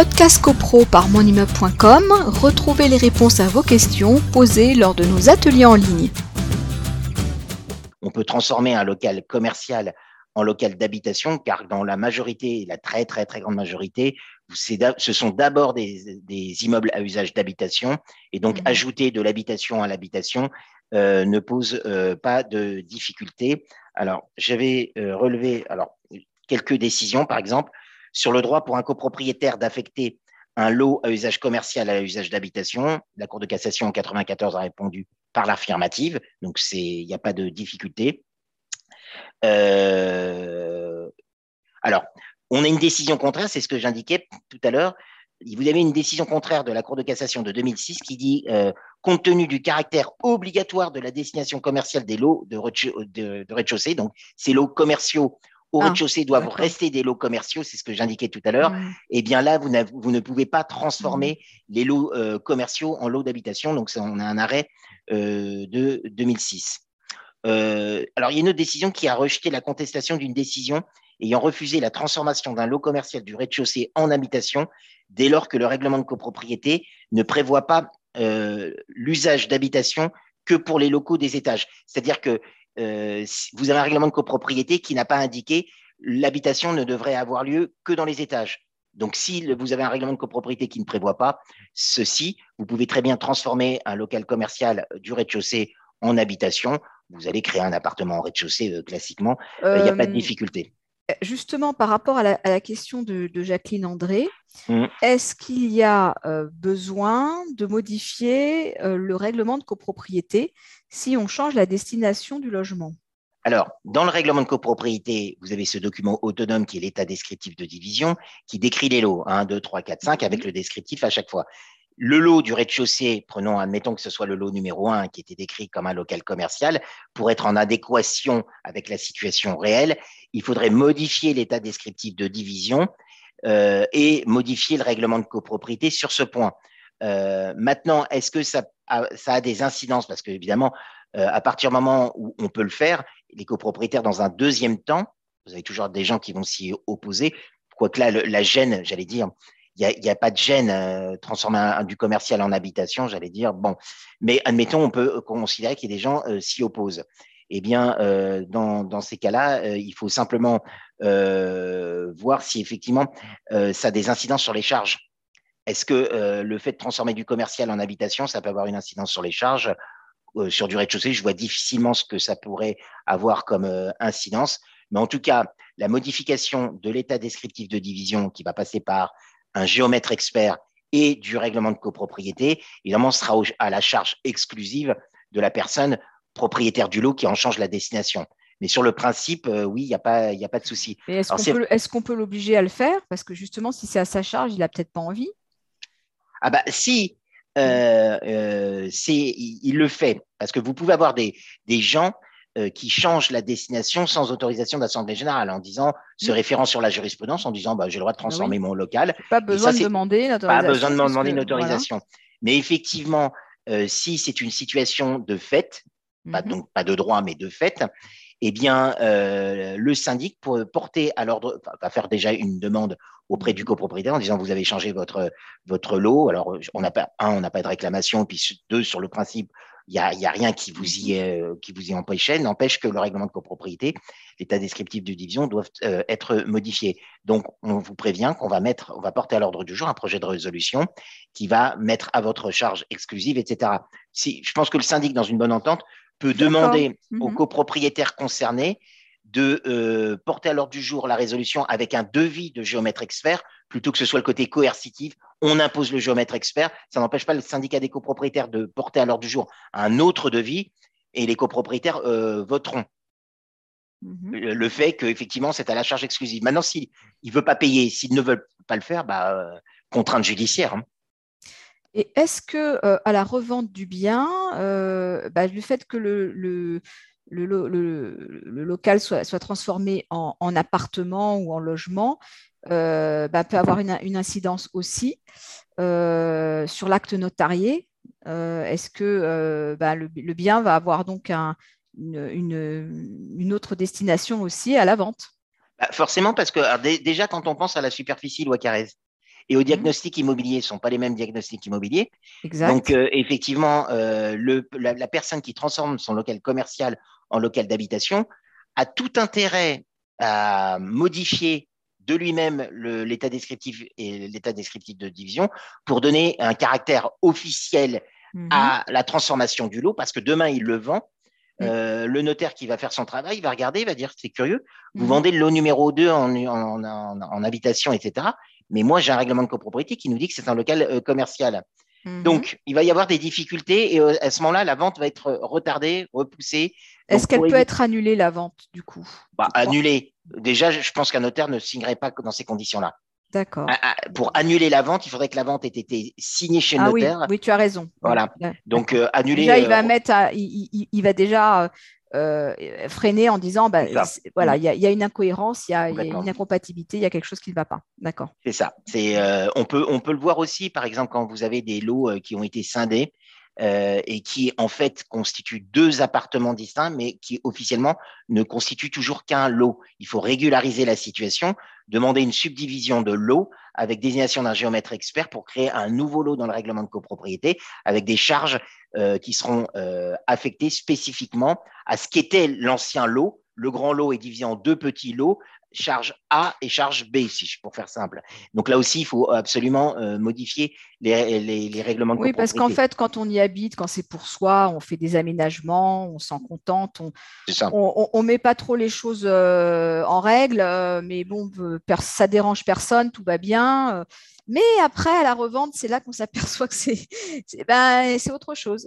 podcast copro par monimmeuble.com, retrouvez les réponses à vos questions posées lors de nos ateliers en ligne. On peut transformer un local commercial en local d'habitation, car dans la majorité, la très très très grande majorité, ce sont d'abord des, immeubles à usage d'habitation, et donc mmh. ajouter de l'habitation à l'habitation euh, ne pose euh, pas de difficulté. Alors, j'avais euh, relevé alors, quelques décisions, par exemple, sur le droit pour un copropriétaire d'affecter un lot à usage commercial à usage d'habitation. La Cour de cassation en 94 a répondu par l'affirmative, donc il n'y a pas de difficulté. alors, on a une décision contraire, c'est ce que j'indiquais tout à l'heure, vous avez une décision contraire de la Cour de cassation de 2006 qui dit, euh, compte tenu du caractère obligatoire de la destination commerciale des lots de, rez-de-chaussée, donc ces lots commerciaux au ah, rez-de-chaussée doivent rester des lots commerciaux, c'est ce que j'indiquais tout à l'heure, mmh. et eh bien là, vous, ne pouvez pas transformer mmh. les lots euh, commerciaux en lots d'habitation, donc on a un arrêt euh, de 2006. alors, il y a une autre décision qui a rejeté la contestation d'une décision ayant refusé la transformation d'un lot commercial du rez-de-chaussée en habitation dès lors que le règlement de copropriété ne prévoit pas euh, l'usage d'habitation que pour les locaux des étages. C'est-à-dire que euh, vous avez un règlement de copropriété qui n'a pas indiqué l'habitation ne devrait avoir lieu que dans les étages. Donc, si vous avez un règlement de copropriété qui ne prévoit pas ceci, vous pouvez très bien transformer un local commercial du rez-de-chaussée en habitation. Vous allez créer un appartement en rez-de-chaussée euh, classiquement. Il n'y a pas de difficulté justement, par rapport à la, question de, Jacqueline André, mm. est-ce qu'il y a euh, besoin de modifier euh, le règlement de copropriété si on change la destination du logement? Alors, dans le règlement de copropriété, vous avez ce document autonome qui est l'état descriptif de division, qui décrit les lots 1, 2, 3, 4, 5, avec le descriptif à chaque fois. Le lot du rez-de-chaussée, prenons, admettons que ce soit le lot numéro 1 qui était décrit comme un local commercial, pour être en adéquation avec la situation réelle, il faudrait modifier l'état descriptif de division euh, et modifier le règlement de copropriété sur ce point. Euh, maintenant, est-ce que ça a, des incidences? Parce qu'évidemment, euh, à partir du moment où on peut le faire, les copropriétaires, dans un deuxième temps, vous avez toujours des gens qui vont s'y opposer, quoique là, la gêne, j'allais dire, il n'y a, pas de gêne euh, transformer du commercial en habitation, j'allais dire. Bon, mais admettons, on peut considérer qu'il y a des gens euh, s'y opposent. Eh bien, euh, dans, ces cas-là, il faut simplement voir si effectivement ça a des incidences sur les charges. Est-ce que le fait de transformer du commercial en habitation, ça peut avoir une incidence sur les charges? Sur du rez-de-chaussée, je vois difficilement ce que ça pourrait avoir comme incidence. Mais en tout cas, la modification de l'état descriptif de division qui va passer par un géomètre expert et du règlement de copropriété, évidemment, sera à la charge exclusive de la personne propriétaire du lot qui en change la destination. Mais sur le principe, euh, oui, il n'y a, pas, a pas de souci. Est-ce qu'on peut, l'obliger à le faire? Parce que justement, si c'est à sa charge, il n'a peut-être pas envie. Ah bah si, euh, euh, il, le fait. Parce que vous pouvez avoir des, des gens qui change la destination sans autorisation d'Assemblée générale en disant, se référant sur la jurisprudence, en disant bah, j'ai le droit de transformer mon local. Pas besoin de demander une autorisation. Pas besoin de demander une autorisation. Mais effectivement, euh, si c'est une situation de fait, pas, mhm. donc pas de droit, mais de fait, eh bien, euh, le syndic pour porter à l'ordre, va faire déjà une demande auprès du copropriétaire en disant vous avez changé votre, votre lot. Alors, on n'a pas, un, on n'a pas de réclamation, puis deux, sur le principe, n'y a, y a, rien qui vous y, euh, qui vous y empêchait, n'empêche que le règlement de copropriété, l'état descriptif de division doivent euh, être modifiés. Donc, on vous prévient qu'on va mettre, on va porter à l'ordre du jour un projet de résolution qui va mettre à votre charge exclusive, etc. Si, je pense que le syndic, dans une bonne entente, peut demander aux mhm. copropriétaires concernés de euh, porter à l'ordre du jour la résolution avec un devis de géomètre expert plutôt que ce soit le côté coercitif. On impose le géomètre expert. Ça n'empêche pas le syndicat des copropriétaires de porter à l'ordre du jour un autre devis et les copropriétaires euh, voteront. Mhm. Le fait qu'effectivement, c'est à la charge exclusive. Maintenant, s'il ne veut pas payer, s'il ne veut pas le faire, bah, euh, contrainte judiciaire. Hein. Et est-ce que euh, à la revente du bien, bah, le fait que le, le, local soit, soit transformé en, en, appartement ou en logement, euh, bah, peut avoir une, incidence aussi euh, sur l'acte notarié. Euh, est-ce que bah, le, bien va avoir donc une, autre destination aussi à la vente? Bah, Forcément, parce que déjà, quand on pense à la superficie loi Carrez, et au diagnostic immobilier, ce ne sont pas les mêmes diagnostics immobiliers. Exact. Donc, euh, effectivement, euh, le, la, la, personne qui transforme son local commercial en local d'habitation a tout intérêt à modifier de lui-même l'état descriptif et l'état descriptif de division pour donner un caractère officiel mmh. à la transformation du lot, parce que demain, il le vend. Mmh. Euh, le notaire qui va faire son travail il va regarder, il va dire c'est curieux, vous mmh. vendez le lot numéro 2 en, en, en, en habitation, etc. Mais moi, j'ai un règlement de copropriété qui nous dit que c'est un local euh, commercial. Mmh. Donc, il va y avoir des difficultés et euh, à ce moment-là, la vente va être retardée, repoussée. Est-ce qu'elle peut être annulée, la vente, du coup bah, Annulée. Déjà, je pense qu'un notaire ne signerait pas dans ces conditions-là. D'accord. Pour annuler la vente, il faudrait que la vente ait été signée chez le ah, notaire. Oui, oui, tu as raison. Voilà. Donc, euh, annuler. Déjà, il va, mettre il, il, il, va déjà euh, freiner en disant bah, voilà, il y, y, a une incohérence, il y, a une incompatibilité, il y a quelque chose qui ne va pas. D'accord. C'est ça. C'est, euh, on, peut, on peut le voir aussi, par exemple, quand vous avez des lots euh, qui ont été scindés. Euh, et qui en fait constituent deux appartements distincts, mais qui officiellement ne constituent toujours qu'un lot. Il faut régulariser la situation, demander une subdivision de lot avec désignation d'un géomètre expert pour créer un nouveau lot dans le règlement de copropriété avec des charges euh, qui seront euh, affectées spécifiquement à ce qu'était l'ancien lot. Le grand lot est divisé en deux petits lots charge A et charge B, si je, pour faire simple. Donc là aussi, il faut absolument euh, modifier les, les, les, règlements de Oui, parce qu'en fait, quand on y habite, quand c'est pour soi, on fait des aménagements, on s'en contente, on ne met pas trop les choses euh, en règle, euh, mais bon, ça dérange personne, tout va bien. mais après, à la revente, c'est là qu'on s'aperçoit que c'est ben, autre chose